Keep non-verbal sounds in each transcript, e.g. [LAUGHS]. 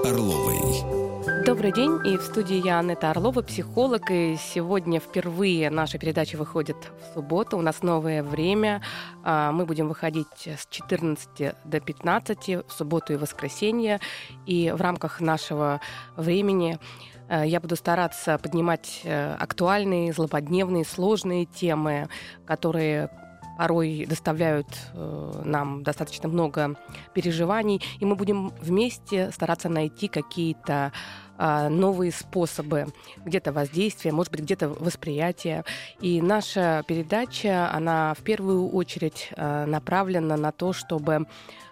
Орловой. Добрый день, и в студии я, Анетта Орлова, психолог, и сегодня впервые наша передача выходит в субботу, у нас новое время, а, мы будем выходить с 14 до 15 в субботу и воскресенье, и в рамках нашего времени э, я буду стараться поднимать э, актуальные, злободневные, сложные темы, которые порой доставляют э, нам достаточно много переживаний, и мы будем вместе стараться найти какие-то э, новые способы где-то воздействия, может быть, где-то восприятия. И наша передача, она в первую очередь э, направлена на то, чтобы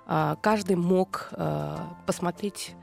э, каждый мог э, посмотреть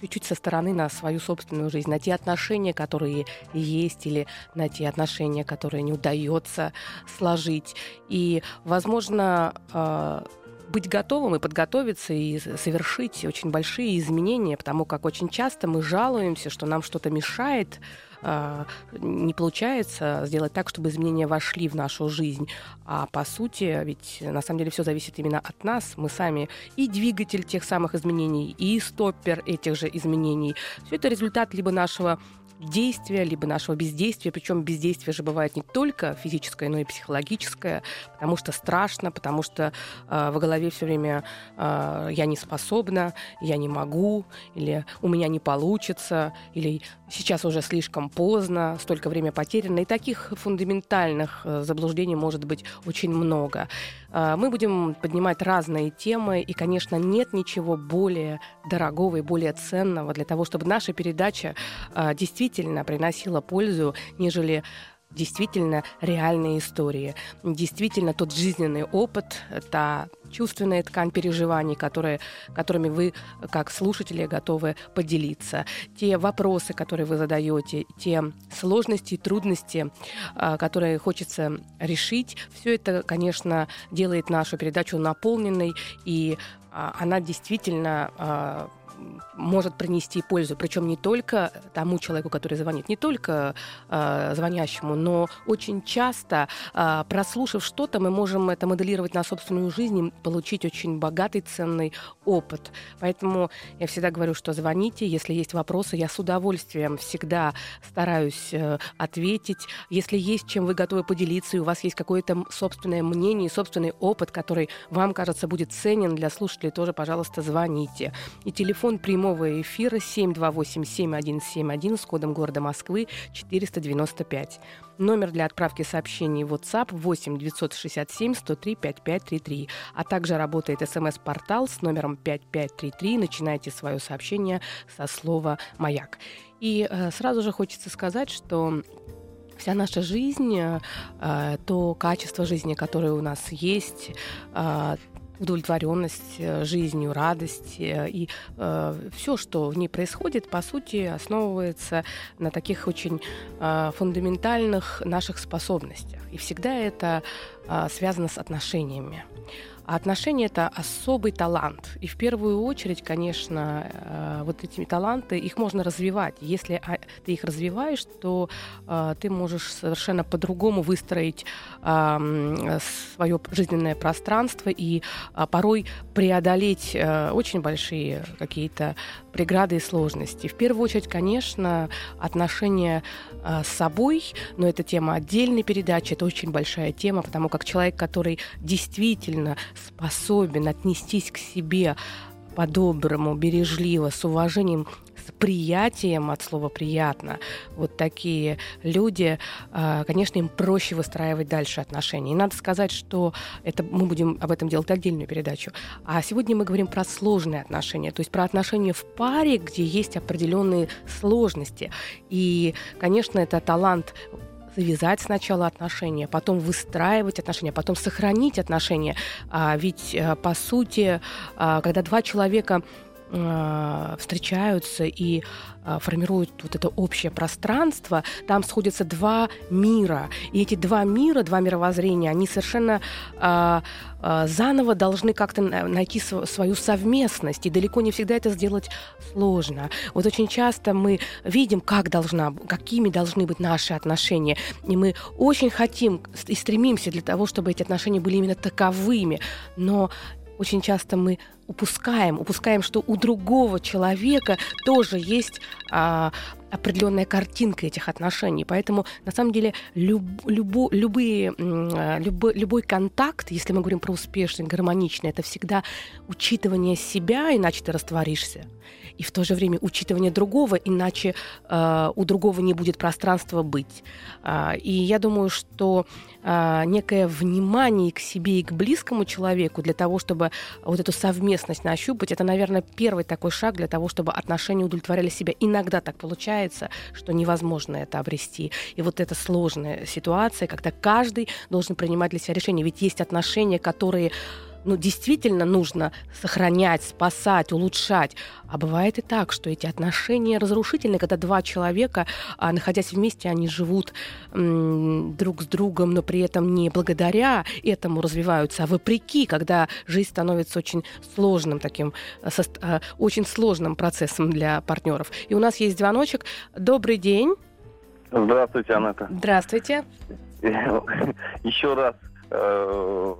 чуть-чуть со стороны на свою собственную жизнь, на те отношения, которые есть, или на те отношения, которые не удается сложить. И, возможно, а, быть готовым и подготовиться и совершить очень большие изменения, потому как очень часто мы жалуемся, что нам что-то мешает, не получается сделать так, чтобы изменения вошли в нашу жизнь. А по сути, ведь на самом деле все зависит именно от нас. Мы сами и двигатель тех самых изменений, и стоппер этих же изменений. Все это результат либо нашего действия, либо нашего бездействия. Причем бездействие же бывает не только физическое, но и психологическое, потому что страшно, потому что э, в голове все время э, я не способна, я не могу, или у меня не получится, или сейчас уже слишком поздно, столько время потеряно. И таких фундаментальных э, заблуждений может быть очень много. Э, мы будем поднимать разные темы, и, конечно, нет ничего более дорогого и более ценного для того, чтобы наша передача э, действительно приносила пользу, нежели действительно реальные истории, действительно тот жизненный опыт, та чувственная ткань переживаний, которые, которыми вы, как слушатели, готовы поделиться. Те вопросы, которые вы задаете, те сложности и трудности, а, которые хочется решить, все это, конечно, делает нашу передачу наполненной, и а, она действительно а, может принести пользу, причем не только тому человеку, который звонит, не только э, звонящему, но очень часто, э, прослушав что-то, мы можем это моделировать на собственную жизнь и получить очень богатый, ценный опыт. Поэтому я всегда говорю, что звоните, если есть вопросы, я с удовольствием всегда стараюсь э, ответить. Если есть чем вы готовы поделиться, и у вас есть какое-то собственное мнение, собственный опыт, который вам кажется будет ценен для слушателей, тоже, пожалуйста, звоните. И телефон Телефон прямого эфира 728-7171 с кодом города Москвы 495. Номер для отправки сообщений в WhatsApp 8 967 103 5533. А также работает смс-портал с номером 5533. Начинайте свое сообщение со слова «Маяк». И э, сразу же хочется сказать, что вся наша жизнь, э, то качество жизни, которое у нас есть, э, удовлетворенность э, жизнью, радость э, и э, все, что в ней происходит, по сути, основывается на таких очень э, фундаментальных наших способностях. И всегда это э, связано с отношениями. А отношения — это особый талант. И в первую очередь, конечно, э, вот эти таланты, их можно развивать. Если а, ты их развиваешь, то э, ты можешь совершенно по-другому выстроить свое жизненное пространство и а, порой преодолеть э, очень большие какие-то преграды и сложности. В первую очередь, конечно, отношения с собой, но это тема отдельной передачи, это очень большая тема, потому как человек, который действительно способен отнестись к себе по-доброму, бережливо, с уважением, с приятием от слова «приятно», вот такие люди, а, конечно, им проще выстраивать дальше отношения. И надо сказать, что это, мы будем об этом делать отдельную передачу. А сегодня мы говорим про сложные отношения, то есть про отношения в паре, где есть определенные сложности. И, конечно, это талант завязать сначала отношения, потом выстраивать отношения, потом сохранить отношения. А ведь, э, по сути, а, когда два человека встречаются и э, формируют вот это общее пространство, там сходятся два мира. И эти два мира, два мировоззрения, они совершенно э, э, заново должны как-то найти свою совместность. И далеко не всегда это сделать сложно. Вот очень часто мы видим, как должна, какими должны быть наши отношения. И мы очень хотим и стремимся для того, чтобы эти отношения были именно таковыми. Но очень часто мы упускаем, упускаем, что у другого человека тоже есть а, определенная картинка этих отношений. Поэтому, на самом деле, люб, любо, любые, а, любой, любой контакт, если мы говорим про успешный, гармоничный, это всегда учитывание себя, иначе ты растворишься и в то же время учитывание другого, иначе э, у другого не будет пространства быть. Э, и я думаю, что э, некое внимание к себе и к близкому человеку для того, чтобы вот эту совместность нащупать, это, наверное, первый такой шаг для того, чтобы отношения удовлетворяли себя. Иногда так получается, что невозможно это обрести. И вот эта сложная ситуация, когда каждый должен принимать для себя решение. Ведь есть отношения, которые ну, действительно нужно сохранять, спасать, улучшать. А бывает и так, что эти отношения разрушительны, когда два человека, а, находясь вместе, они живут друг с другом, но при этом не благодаря этому развиваются, а вопреки, когда жизнь становится очень сложным таким, со, а, очень сложным процессом для партнеров. И у нас есть звоночек. Добрый день. Здравствуйте, Анетта. Здравствуйте. [LAUGHS] Еще раз э,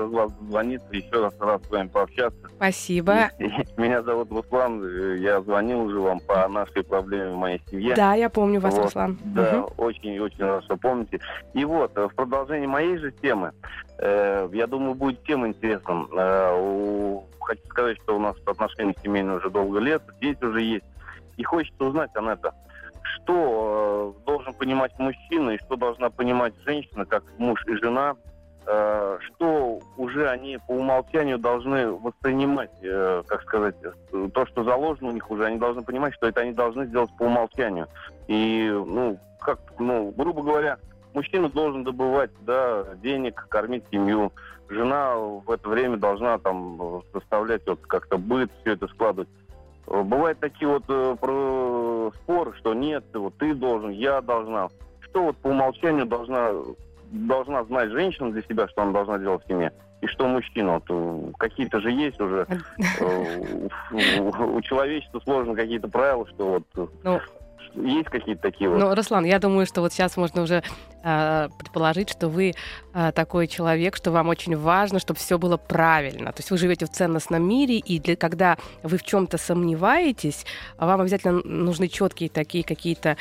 рад вас звониться, еще раз рад с вами пообщаться. Спасибо. [LAUGHS] Меня зовут Руслан, я звонил уже вам по нашей проблеме в моей семье. Да, я помню вас, вот. Руслан. Да, очень-очень угу. рад, что помните. И вот, в продолжении моей же темы, э, я думаю, будет тем интересным. Э, у... Хочу сказать, что у нас отношения семейные уже долго лет, дети уже есть. И хочется узнать, Анетта, что э, должен понимать мужчина и что должна понимать женщина, как муж и жена – Э, что уже они по умолчанию должны воспринимать, э, как сказать, то, что заложено у них уже, они должны понимать, что это они должны сделать по умолчанию. И, ну, как, ну, грубо говоря, мужчина должен добывать, да, денег, кормить семью. Жена в это время должна там составлять вот как-то быт, все это складывать. Бывают такие вот э, споры, что нет, вот ты должен, я должна. Что вот по умолчанию должна должна знать женщина для себя, что она должна делать в семье, и что мужчина. Вот, э, какие-то же есть уже э, у человечества сложно какие-то правила, что вот э, ну, есть какие-то такие вот? Ну, Руслан, я думаю, что вот сейчас можно уже э, предположить, что вы э, такой человек, что вам очень важно, чтобы все было правильно. То есть вы живете в ценностном мире, и для, когда вы в чем-то сомневаетесь, вам обязательно нужны четкие такие какие-то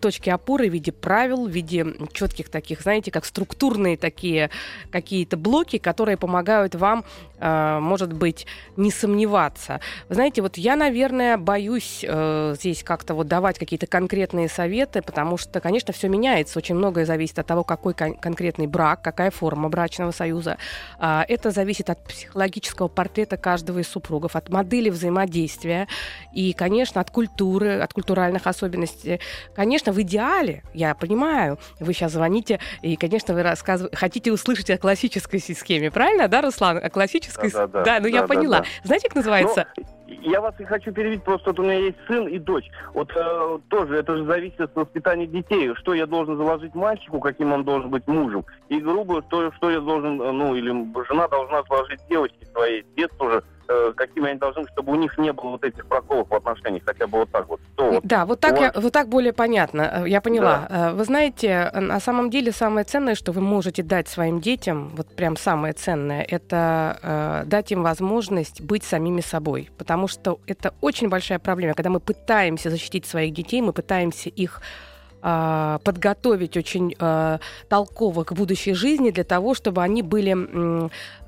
точки опоры в виде правил, в виде четких таких, знаете, как структурные такие какие-то блоки, которые помогают вам, может быть, не сомневаться. Вы знаете, вот я, наверное, боюсь э, здесь как-то вот давать какие-то конкретные советы, потому что, конечно, все меняется. Очень многое зависит от того, какой кон- конкретный брак, какая форма брачного союза. А, это зависит от психологического портрета каждого из супругов, от модели взаимодействия и, конечно, от культуры, от культуральных особенностей. Конечно, в идеале, я понимаю, вы сейчас звоните, и, конечно, вы рассказыв... хотите услышать о классической схеме, правильно, да, Руслан? О классической... Да, да, да. да ну да, я поняла. Да. Знаете, как называется? Но я вас и хочу перевить, просто вот у меня есть сын и дочь. Вот э, тоже это же зависит от воспитания детей. Что я должен заложить мальчику, каким он должен быть мужем. И грубо, что, что я должен, э, ну, или жена должна заложить девочке своей, дед тоже Э, какими они должны, чтобы у них не было вот этих проколов в отношениях, хотя бы вот так вот. Вот да, вот так, я, вот так более понятно, э, я поняла. Да. Э, вы знаете, на самом деле самое ценное, что вы можете дать своим детям, вот прям самое ценное, это э, дать им возможность быть самими собой, потому что это очень большая проблема, когда мы пытаемся защитить своих детей, мы пытаемся их а, подготовить очень э, толково к будущей жизни для того, чтобы они были,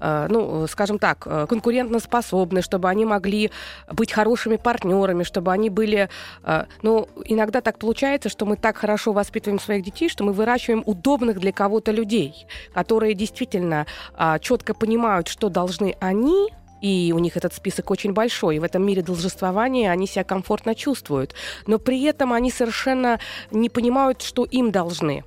э, ну, скажем так, э, конкурентоспособны, чтобы они могли быть хорошими партнерами, чтобы они были... Ну, иногда так получается, что мы так хорошо воспитываем своих детей, что мы выращиваем удобных для кого-то людей, которые действительно четко понимают, что должны они и у них этот список очень большой, и в этом мире должествования они себя комфортно чувствуют. Но при этом они совершенно не понимают, что им должны.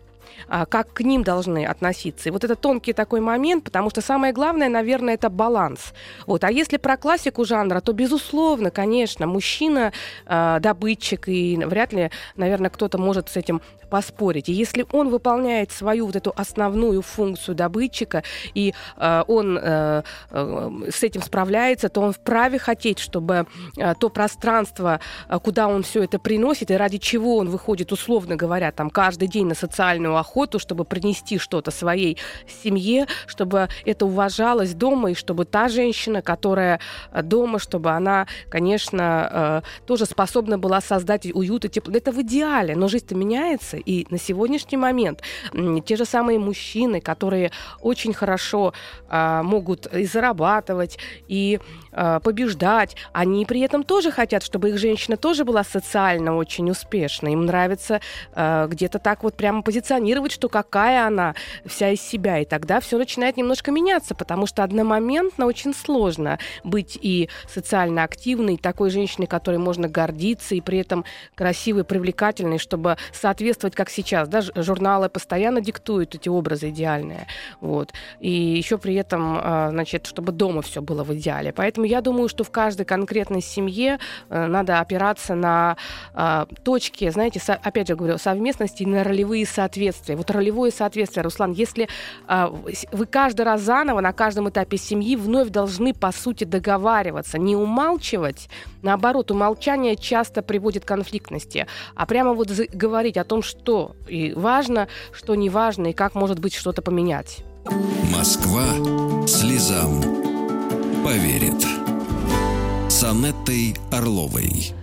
а, как к ним должны относиться. И вот это тонкий такой момент, потому что самое главное, наверное, это баланс. Вот. А если про классику жанра, то, безусловно, конечно, мужчина э, добытчик, и вряд ли, наверное, кто-то может с этим поспорить. И если он выполняет свою вот эту основную функцию добытчика, и э, он э, э, с этим справляется, то он вправе хотеть, чтобы э, то пространство, э, куда он все это приносит, и ради чего он выходит, условно говоря, там каждый день на социальную охоту, чтобы принести что-то своей семье, чтобы это уважалось дома, и чтобы та женщина, которая э, дома, чтобы она, конечно, э, тоже способна была создать уют и тепло. Это в идеале, но жизнь-то меняется, и на сегодняшний момент те же самые мужчины, которые очень хорошо а, могут и зарабатывать, и побеждать, они при этом тоже хотят, чтобы их женщина тоже была социально очень успешной. Им нравится а, где-то так вот прямо позиционировать, что какая она вся из себя. И тогда все начинает немножко меняться, потому что одномоментно очень сложно быть и социально активной, такой женщиной, которой можно гордиться, и при этом красивой, привлекательной, чтобы соответствовать как сейчас. Да? Журналы постоянно диктуют эти образы идеальные. Вот. И еще при этом, а, значит, чтобы дома все было в идеале. Поэтому я думаю, что в каждой конкретной семье э, надо опираться на а, точки, знаете, опять же говорю, совместности и на ролевые соответствия. Вот ролевое соответствие, Руслан, если а, вы каждый раз заново на каждом этапе семьи вновь должны, по сути, договариваться, не умалчивать, наоборот, умолчание часто приводит к конфликтности, а прямо вот говорить о том, что и важно, что не важно, и как может быть что-то поменять. Москва слезам поверит. С Анеттой Орловой.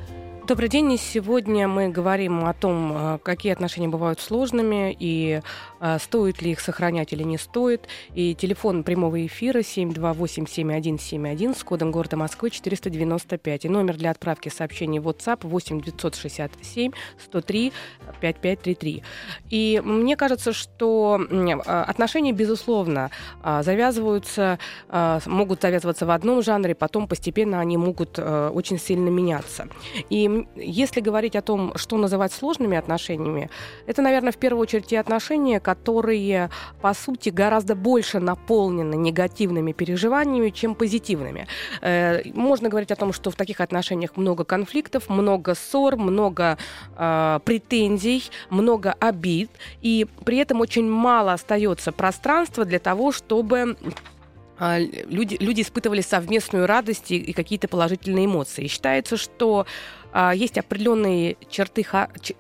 Добрый день. Сегодня мы говорим о том, э, какие отношения бывают сложными и э, стоит ли их сохранять или не стоит. И телефон прямого эфира 728-7171 с кодом города Москвы 495. И номер для отправки сообщений в WhatsApp 8 967 103 5533. И мне кажется, что э, отношения, безусловно, завязываются, могут завязываться в одном жанре, потом постепенно они могут очень сильно меняться. И если говорить о том, что называть сложными отношениями, это, наверное, в первую очередь те отношения, которые, по сути, гораздо больше наполнены негативными переживаниями, чем позитивными. Э, можно говорить о том, что в таких отношениях много конфликтов, много ссор, много э, претензий, много обид, и при этом очень мало остается пространства для того, чтобы а, люди, люди испытывали совместную радость и, и какие-то положительные эмоции. И считается, что есть определенные черты,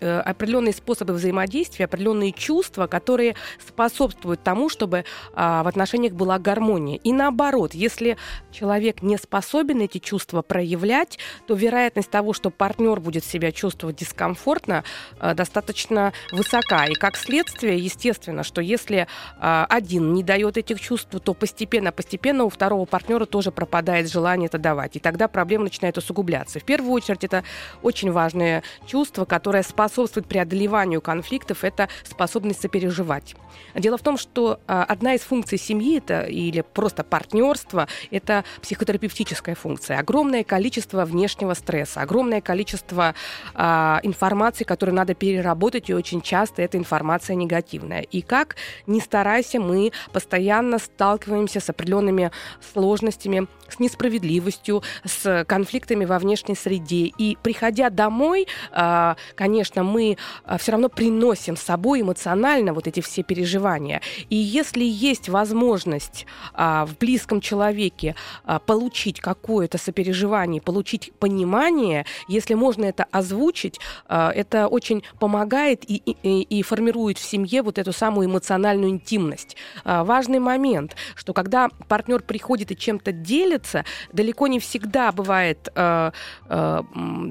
э, определенные способы взаимодействия, определенные чувства, которые способствуют тому, чтобы а, в отношениях была гармония. И наоборот, если человек не способен эти чувства проявлять, то вероятность того, что партнер будет себя чувствовать дискомфортно, э, достаточно высока. И как следствие, естественно, что если а, один не дает этих чувств, то постепенно-постепенно у второго партнера тоже пропадает желание это давать. И тогда проблема начинает усугубляться. В первую очередь это очень важное чувство, которое способствует преодолеванию конфликтов, это способность сопереживать. Дело в том, что а, одна из функций семьи это, или просто партнерства – это психотерапевтическая функция. Огромное количество внешнего стресса, огромное количество а, информации, которую надо переработать, и очень часто эта информация негативная. И как ни старайся, мы постоянно сталкиваемся с определенными сложностями, с несправедливостью, с конфликтами во внешней среде. И приходя домой, а, конечно, мы а, все равно приносим с собой эмоционально вот эти все переживания. И если есть возможность а, в близком человеке получить какое-то сопереживание, получить понимание, если можно это озвучить, это очень помогает и, и, и формирует в семье вот эту самую эмоциональную интимность. Важный момент, что когда партнер приходит и чем-то делится, далеко не всегда бывает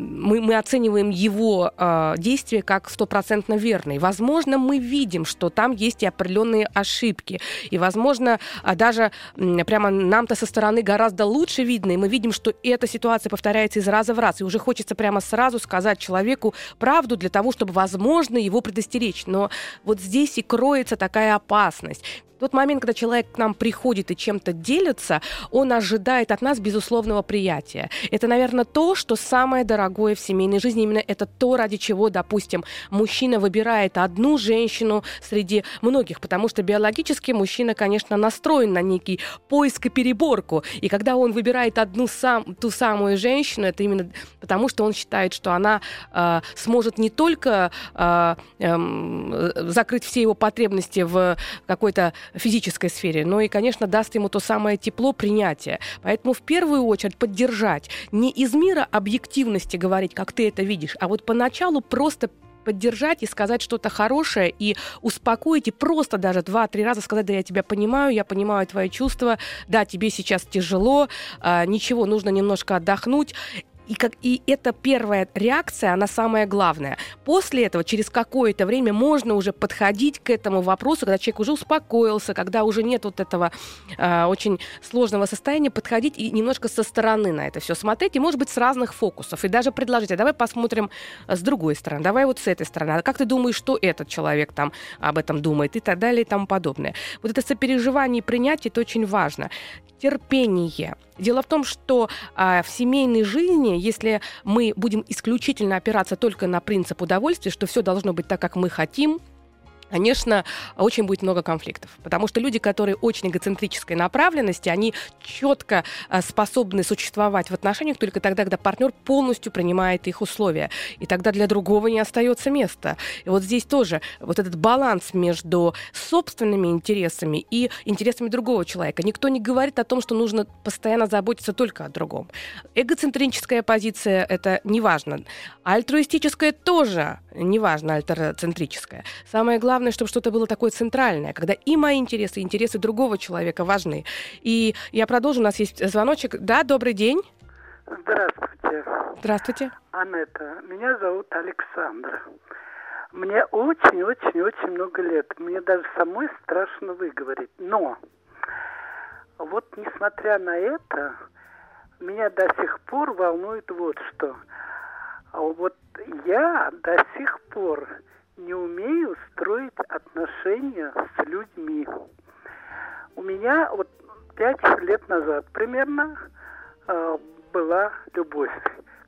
мы, мы оцениваем его э, действия как стопроцентно верные. Возможно, мы видим, что там есть и определенные ошибки. И, возможно, а даже прямо нам-то со стороны гораздо лучше видно, и мы видим, что эта ситуация повторяется из раза в раз. И уже хочется прямо сразу сказать человеку правду для того, чтобы, возможно, его предостеречь. Но вот здесь и кроется такая опасность. Тот момент, когда человек к нам приходит и чем-то делится, он ожидает от нас безусловного приятия. Это, наверное, то, что самое дорогое в семейной жизни. Именно это то, ради чего, допустим, мужчина выбирает одну женщину среди многих, потому что биологически мужчина, конечно, настроен на некий поиск и переборку. И когда он выбирает одну сам, ту самую женщину, это именно потому, что он считает, что она э, сможет не только э, э, закрыть все его потребности в какой-то физической сфере, но и, конечно, даст ему то самое тепло принятия. Поэтому в первую очередь поддержать. Не из мира объективности говорить, как ты это видишь, а вот поначалу просто поддержать и сказать что-то хорошее, и успокоить, и просто даже два-три раза сказать, да, я тебя понимаю, я понимаю твои чувства, да, тебе сейчас тяжело, а, ничего, нужно немножко отдохнуть. И, как, и эта первая реакция, она самая главная. После этого, через какое-то время, можно уже подходить к этому вопросу, когда человек уже успокоился, когда уже нет вот этого э, очень сложного состояния, подходить и немножко со стороны на это все смотреть, и, может быть, с разных фокусов. И даже предложить, а давай посмотрим с другой стороны, давай вот с этой стороны. А как ты думаешь, что этот человек там об этом думает и так далее и тому подобное. Вот это сопереживание и принятие, это очень важно терпение. Дело в том, что а, в семейной жизни, если мы будем исключительно опираться только на принцип удовольствия, что все должно быть так, как мы хотим, конечно, очень будет много конфликтов. Потому что люди, которые очень эгоцентрической направленности, они четко э, способны существовать в отношениях только тогда, когда партнер полностью принимает их условия. И тогда для другого не остается места. И вот здесь тоже вот этот баланс между собственными интересами и интересами другого человека. Никто не говорит о том, что нужно постоянно заботиться только о другом. Эгоцентрическая позиция — это неважно. Альтруистическая тоже неважно, альтерцентрическая. Самое главное главное, чтобы что-то было такое центральное, когда и мои интересы, и интересы другого человека важны. И я продолжу, у нас есть звоночек. Да, добрый день. Здравствуйте. Здравствуйте. Анетта, меня зовут Александр. Мне очень-очень-очень много лет. Мне даже самой страшно выговорить. Но вот несмотря на это, меня до сих пор волнует вот что. А вот я до сих пор не умею строить отношения с людьми. У меня вот пять лет назад примерно э, была любовь,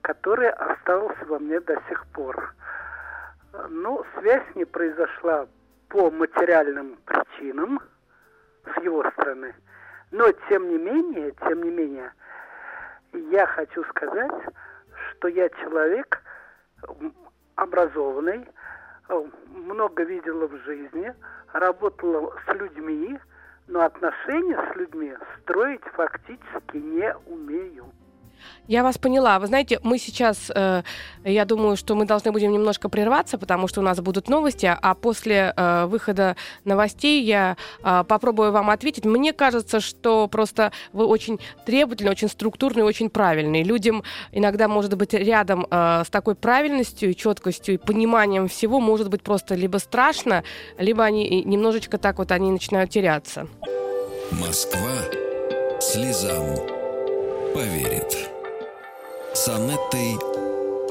которая осталась во мне до сих пор. Но связь не произошла по материальным причинам с его стороны. Но тем не менее, тем не менее, я хочу сказать, что я человек образованный, много видела в жизни, работала с людьми, но отношения с людьми строить фактически не умею. Я вас поняла. Вы знаете, мы сейчас, э, я думаю, что мы должны будем немножко прерваться, потому что у нас будут новости, а после э, выхода новостей я э, попробую вам ответить. Мне кажется, что просто вы очень требовательный, очень структурный, очень правильный. Людям иногда, может быть, рядом э, с такой правильностью, четкостью и пониманием всего может быть просто либо страшно, либо они немножечко так вот они начинают теряться. Москва слезам поверит. С Анеттой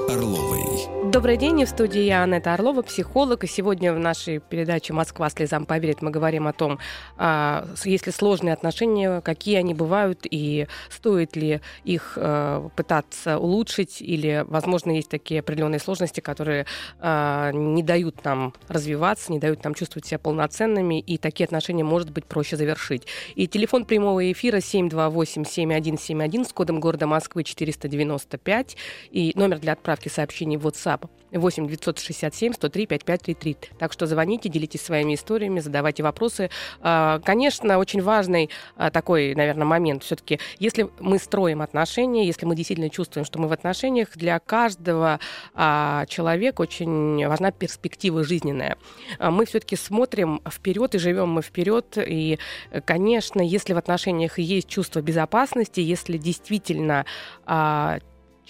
Орловой. Добрый день, в студии я Анетта Орлова, психолог. И сегодня в нашей передаче «Москва слезам поверит» мы говорим о том, а, есть ли сложные отношения, какие они бывают, и стоит ли их а, пытаться улучшить, или, возможно, есть такие определенные сложности, которые а, не дают нам развиваться, не дают нам чувствовать себя полноценными, и такие отношения, может быть, проще завершить. И телефон прямого эфира 728-7171 с кодом города Москвы 495, и номер для отправки отправки сообщений в WhatsApp 8 967 103 5533. Так что звоните, делитесь своими историями, задавайте вопросы. А, конечно, очень важный а, такой, наверное, момент все-таки, если мы строим отношения, если мы действительно чувствуем, что мы в отношениях, для каждого а, человека очень важна перспектива жизненная. Мы все-таки смотрим вперед и живем мы вперед. И, конечно, если в отношениях есть чувство безопасности, если действительно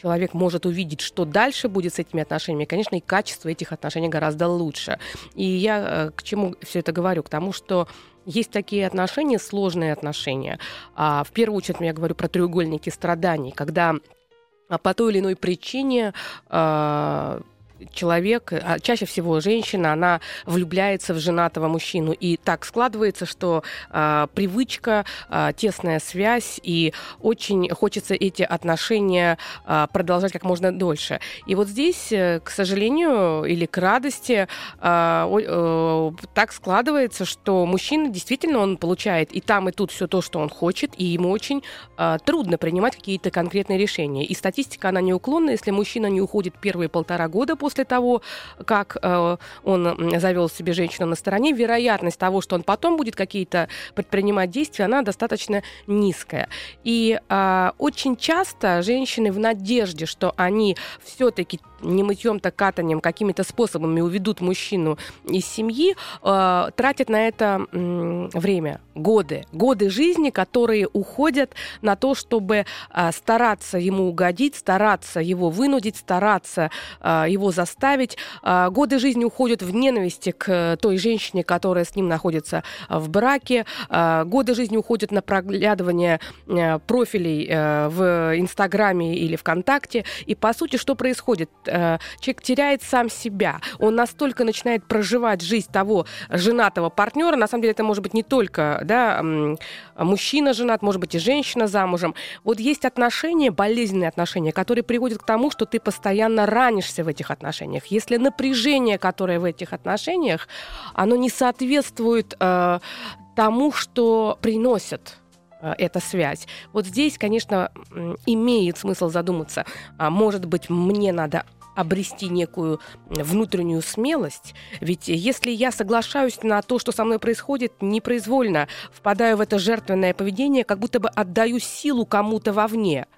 человек может увидеть, что дальше будет с этими отношениями, конечно, и качество этих отношений гораздо лучше. И я э, к чему все это говорю? К тому, что есть такие отношения, сложные отношения. А в первую очередь я говорю про треугольники страданий, когда по той или иной причине э, человек, а чаще всего женщина, она влюбляется в женатого мужчину. И так складывается, что э, привычка, э, тесная связь, и очень хочется эти отношения э, продолжать как можно дольше. И вот здесь, э, к сожалению, или к радости, э, э, так складывается, что мужчина действительно он получает и там, и тут все то, что он хочет, и ему очень э, трудно принимать какие-то конкретные решения. И статистика, она неуклонна. Если мужчина не уходит первые полтора года после того, как э, он завел себе женщину на стороне, вероятность того, что он потом будет какие-то предпринимать действия, она достаточно низкая. И э, очень часто женщины в надежде, что они все-таки не мытьем, так катанием, какими-то способами уведут мужчину из семьи, э, тратят на это э, время, годы. Годы жизни, которые уходят на то, чтобы э, стараться ему угодить, стараться его вынудить, стараться э, его заставить. Э, годы жизни уходят в ненависти к той женщине, которая с ним находится в браке. Э, годы жизни уходят на проглядывание э, профилей э, в Инстаграме или ВКонтакте. И, по сути, что происходит? Э, человек теряет сам себя. Он настолько начинает проживать жизнь того женатого партнера. На самом деле это может быть не только да, мужчина женат, может быть и женщина замужем. Вот есть отношения, болезненные отношения, которые приводят к тому, что ты постоянно ранишься в этих отношениях. Если напряжение, которое в этих отношениях, оно не соответствует э, тому, что приносит Э, эта связь. Вот здесь, конечно, имеет смысл задуматься, а может быть, мне надо обрести некую внутреннюю смелость. Ведь если я соглашаюсь на то, что со мной происходит, непроизвольно впадаю в это жертвенное поведение, как будто бы отдаю силу кому-то вовне –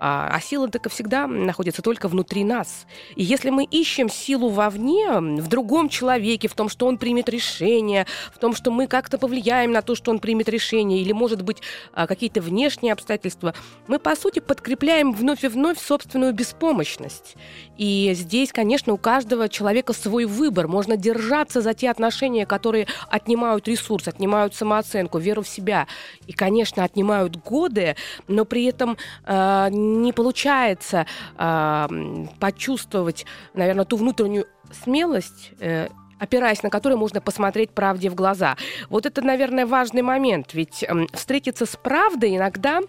а, а сила так всегда находится только внутри нас. И если мы ищем силу вовне, в другом человеке, в том, что он примет решение, в том, что мы как-то повлияем на то, что он примет решение, или, может быть, а, какие-то внешние обстоятельства, мы, по сути, подкрепляем вновь и вновь собственную беспомощность. И здесь, конечно, у каждого человека свой выбор. Можно держаться за те отношения, которые отнимают ресурс, отнимают самооценку, веру в себя. И, конечно, отнимают годы, но при этом э, не получается э, почувствовать, наверное, ту внутреннюю смелость, э, опираясь на которую можно посмотреть правде в глаза. Вот это, наверное, важный момент, ведь э, встретиться с правдой иногда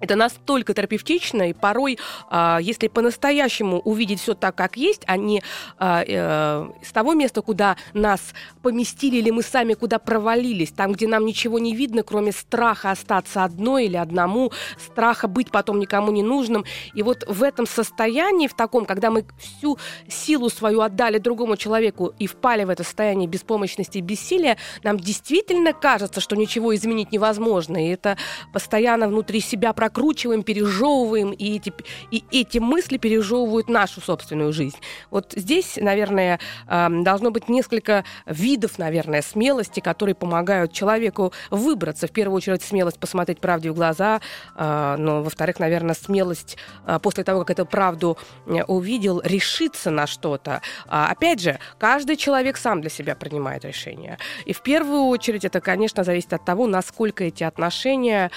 это настолько терапевтично, и порой, э, если по-настоящему увидеть все так, как есть, а не э, э, с того места, куда нас поместили, или мы сами куда провалились, там, где нам ничего не видно, кроме страха остаться одной или одному, страха быть потом никому не нужным. И вот в этом состоянии, в таком, когда мы всю силу свою отдали другому человеку и впали в это состояние беспомощности и бессилия, нам действительно кажется, что ничего изменить невозможно. И это постоянно внутри себя прокручивается прокручиваем, пережевываем, и эти, и эти мысли пережевывают нашу собственную жизнь. Вот здесь, наверное, должно быть несколько видов, наверное, смелости, которые помогают человеку выбраться. В первую очередь, смелость посмотреть правде в глаза, а, но, во-вторых, наверное, смелость а, после того, как эту правду э, увидел, решиться на что-то. А, опять же, каждый человек сам для себя принимает решение. И в первую очередь это, конечно, зависит от того, насколько эти отношения,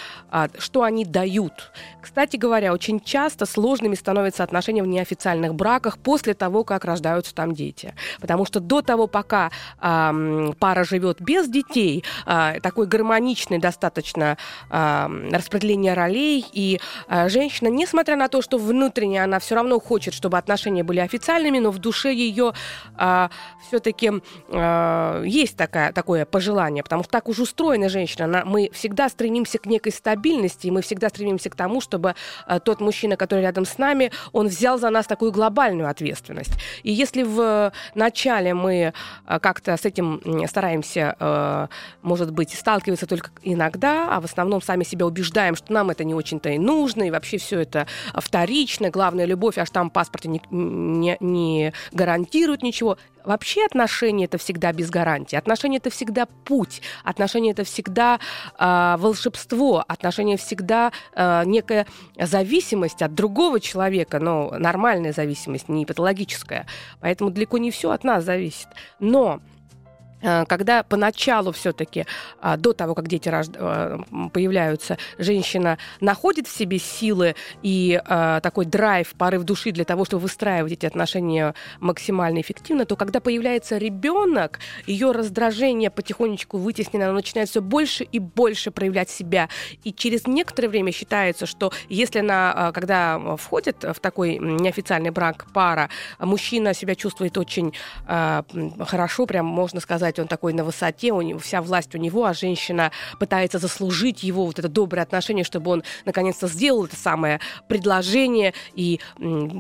что они дают дают. Кстати говоря, очень часто сложными становятся отношения в неофициальных браках после того, как рождаются там дети. Потому что до того, пока э, пара живет без детей, э, такой гармоничный достаточно э, распределение ролей, и э, женщина, несмотря на то, что внутренне она все равно хочет, чтобы отношения были официальными, но в душе ее э, все-таки э, есть такая, такое пожелание, потому что так уж устроена женщина. Она, мы всегда стремимся к некой стабильности, мы всегда стремимся стремимся к тому, чтобы э, тот мужчина, который рядом с нами, он взял за нас такую глобальную ответственность. И если в начале мы э, как-то с этим стараемся, э, может быть, сталкиваться только иногда, а в основном сами себя убеждаем, что нам это не очень-то и нужно, и вообще все это вторично, главная любовь, а штамп паспорта не, не, не гарантирует ничего, Вообще отношения это всегда без гарантии. Отношения это всегда путь. Отношения это всегда э, волшебство. Отношения всегда э, некая зависимость от другого человека, но нормальная зависимость, не патологическая. Поэтому далеко не все от нас зависит. Но когда поначалу все-таки, а, до того, как дети э, появляются, женщина находит в себе силы и э, такой драйв, порыв души для того, чтобы выстраивать эти отношения максимально эффективно, то когда появляется ребенок, ее раздражение потихонечку вытеснено, она начинает все больше и больше проявлять себя. И через некоторое время считается, что если она, когда входит в такой неофициальный брак пара, мужчина себя чувствует очень хорошо, прям можно сказать, сказать, он такой на высоте, у него, вся власть у него, а женщина пытается заслужить его вот это доброе отношение, чтобы он наконец-то сделал это самое предложение и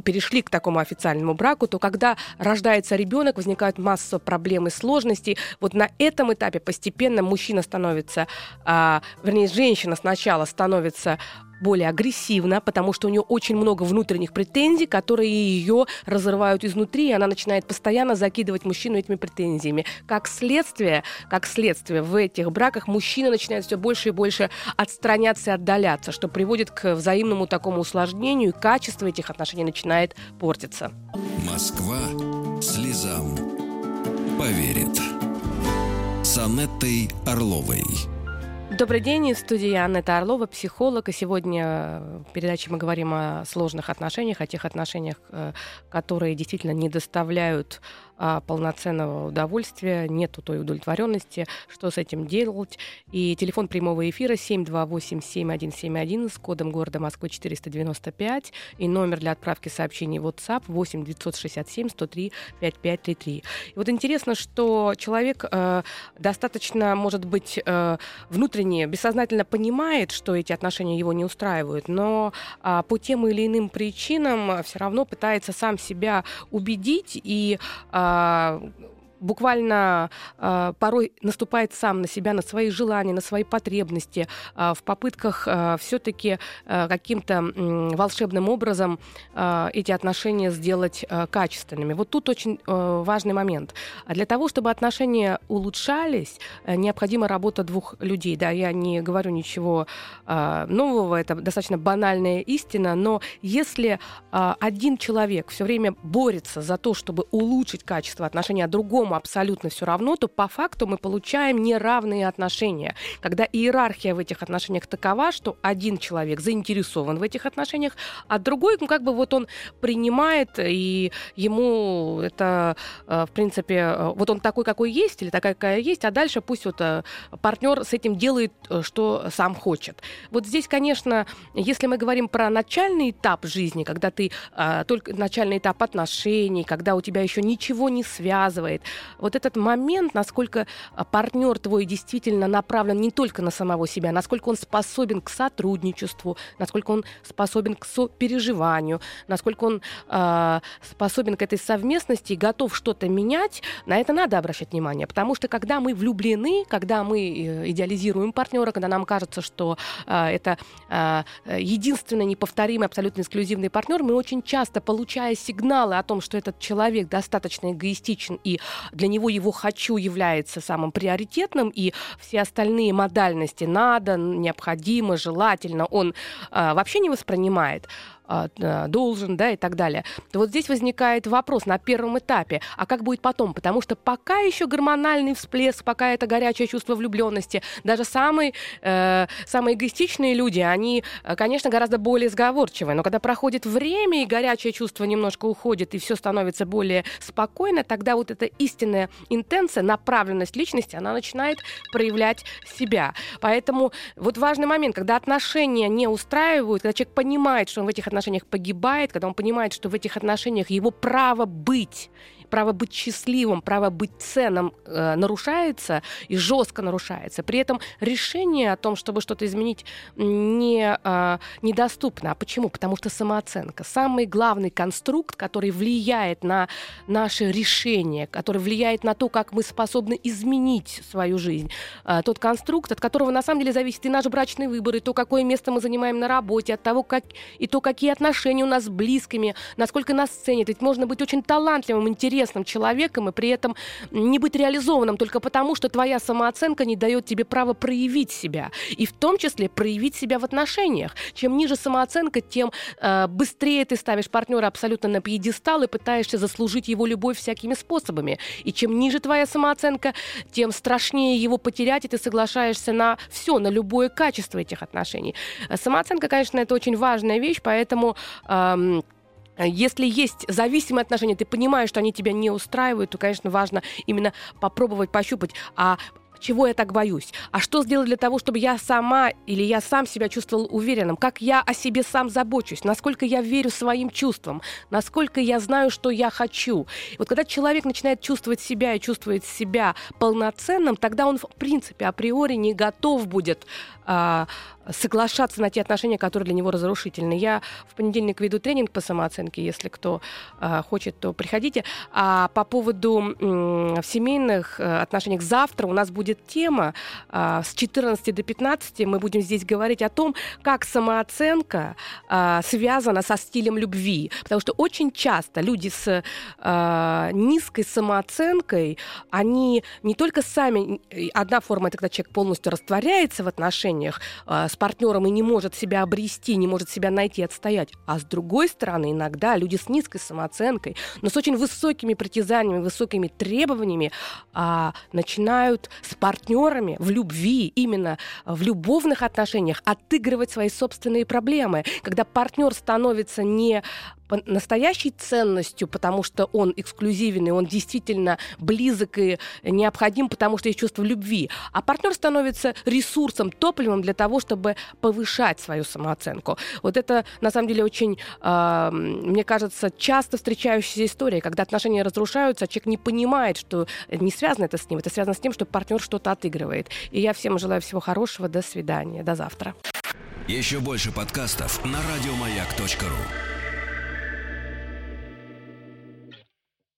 перешли к такому официальному браку, то когда рождается ребенок, возникает масса проблем и сложностей. Вот на этом этапе постепенно мужчина становится, а, вернее, женщина сначала становится более агрессивна, потому что у нее очень много внутренних претензий, которые ее разрывают изнутри, и она начинает постоянно закидывать мужчину этими претензиями. Как следствие, как следствие в этих браках мужчина начинает все больше и больше отстраняться и отдаляться, что приводит к взаимному такому усложнению, и качество этих отношений начинает портиться. Москва слезам поверит. С Анеттой Орловой. Добрый день, в студии Анна Орлова, психолог. И сегодня в передаче мы говорим о сложных отношениях, о тех отношениях, э, которые действительно не доставляют а, полноценного удовольствия, нету той удовлетворенности, что с этим делать. И телефон прямого эфира 728-7171 с кодом города Москвы 495 и номер для отправки сообщений WhatsApp 8 967 103 5533. И вот интересно, что человек э, достаточно, может быть, э, внутренне, бессознательно понимает, что эти отношения его не устраивают, но э, по тем или иным причинам все равно пытается сам себя убедить и э, а, буквально э, порой наступает сам на себя, на свои желания, на свои потребности, э, в попытках э, все-таки э, каким-то э, волшебным образом э, эти отношения сделать э, качественными. Вот тут очень э, важный момент. А для того, чтобы отношения улучшались, э, необходима работа двух людей. Да, я не говорю ничего э, нового, это достаточно банальная истина, но если э, один человек все время борется за то, чтобы улучшить качество отношений, а другому абсолютно все равно, то по факту мы получаем неравные отношения. Когда иерархия в этих отношениях такова, что один человек заинтересован в этих отношениях, а другой, ну, как бы вот он принимает, и ему это, э, в принципе, э, вот он такой, какой есть, или такая, какая есть, а дальше пусть вот э, партнер с этим делает, что сам хочет. Вот здесь, конечно, если мы говорим про начальный этап жизни, когда ты только начальный этап отношений, когда у тебя еще ничего не связывает, вот этот момент, насколько а, партнер твой действительно направлен не только на самого себя, насколько он способен к сотрудничеству, насколько он способен к сопереживанию, насколько он э, способен к этой совместности и готов что-то менять, на это надо обращать внимание. Потому что когда мы влюблены, когда мы э, идеализируем партнера, когда нам кажется, что э, это э, единственный неповторимый, абсолютно эксклюзивный партнер, мы очень часто, получая сигналы о том, что этот человек достаточно эгоистичен и для него его «хочу» является самым приоритетным, и все остальные модальности «надо», «необходимо», «желательно» он э, вообще не воспринимает, должен, да, и так далее, вот здесь возникает вопрос на первом этапе, а как будет потом? Потому что пока еще гормональный всплеск, пока это горячее чувство влюбленности, даже самые, э, самые эгоистичные люди, они, э, конечно, гораздо более сговорчивые, но когда проходит время и горячее чувство немножко уходит, и все становится более спокойно, тогда вот эта истинная интенция, направленность личности, она начинает проявлять себя. Поэтому вот важный момент, когда отношения не устраивают, когда человек понимает, что он в этих отношениях погибает, когда он понимает, что в этих отношениях его право быть право быть счастливым, право быть ценным э, нарушается и жестко нарушается. При этом решение о том, чтобы что-то изменить, не, э, недоступно. А почему? Потому что самооценка. Самый главный конструкт, который влияет на наше решение, который влияет на то, как мы способны изменить свою жизнь. Э, тот конструкт, от которого на самом деле зависит и наш брачный выбор, и то, какое место мы занимаем на работе, от того, как, и то, какие отношения у нас с близкими, насколько нас ценят. Ведь можно быть очень талантливым, интересным, интересным человеком и при этом не быть реализованным только потому, что твоя самооценка не дает тебе права проявить себя. И в том числе проявить себя в отношениях. Чем ниже самооценка, тем э, быстрее ты ставишь партнера абсолютно на пьедестал и пытаешься заслужить его любовь всякими способами. И чем ниже твоя самооценка, тем страшнее его потерять, и ты соглашаешься на все, на любое качество этих отношений. Э, самооценка, конечно, это очень важная вещь, поэтому эм, если есть зависимые отношения, ты понимаешь, что они тебя не устраивают, то, конечно, важно именно попробовать пощупать, а чего я так боюсь? А что сделать для того, чтобы я сама или я сам себя чувствовал уверенным? Как я о себе сам забочусь? Насколько я верю своим чувствам? Насколько я знаю, что я хочу? И вот когда человек начинает чувствовать себя и чувствует себя полноценным, тогда он, в принципе, априори не готов будет а, соглашаться на те отношения, которые для него разрушительны. Я в понедельник веду тренинг по самооценке, если кто а, хочет, то приходите. А по поводу м, семейных э, отношениях завтра у нас будет тема а, с 14 до 15 мы будем здесь говорить о том, как самооценка а, связана со стилем любви, потому что очень часто люди с а, низкой самооценкой, они не только сами одна форма это когда человек полностью растворяется в отношениях с партнером и не может себя обрести, не может себя найти, отстоять. А с другой стороны, иногда люди с низкой самооценкой, но с очень высокими притязаниями, высокими требованиями начинают с партнерами в любви, именно в любовных отношениях отыгрывать свои собственные проблемы. Когда партнер становится не настоящей ценностью, потому что он эксклюзивен, и он действительно близок и необходим, потому что есть чувство любви. А партнер становится ресурсом, топливом для того, чтобы повышать свою самооценку. Вот это, на самом деле, очень, э, мне кажется, часто встречающаяся история, когда отношения разрушаются, а человек не понимает, что не связано это с ним, это связано с тем, что партнер что-то отыгрывает. И я всем желаю всего хорошего. До свидания. До завтра. Еще больше подкастов на радиомаяк.ру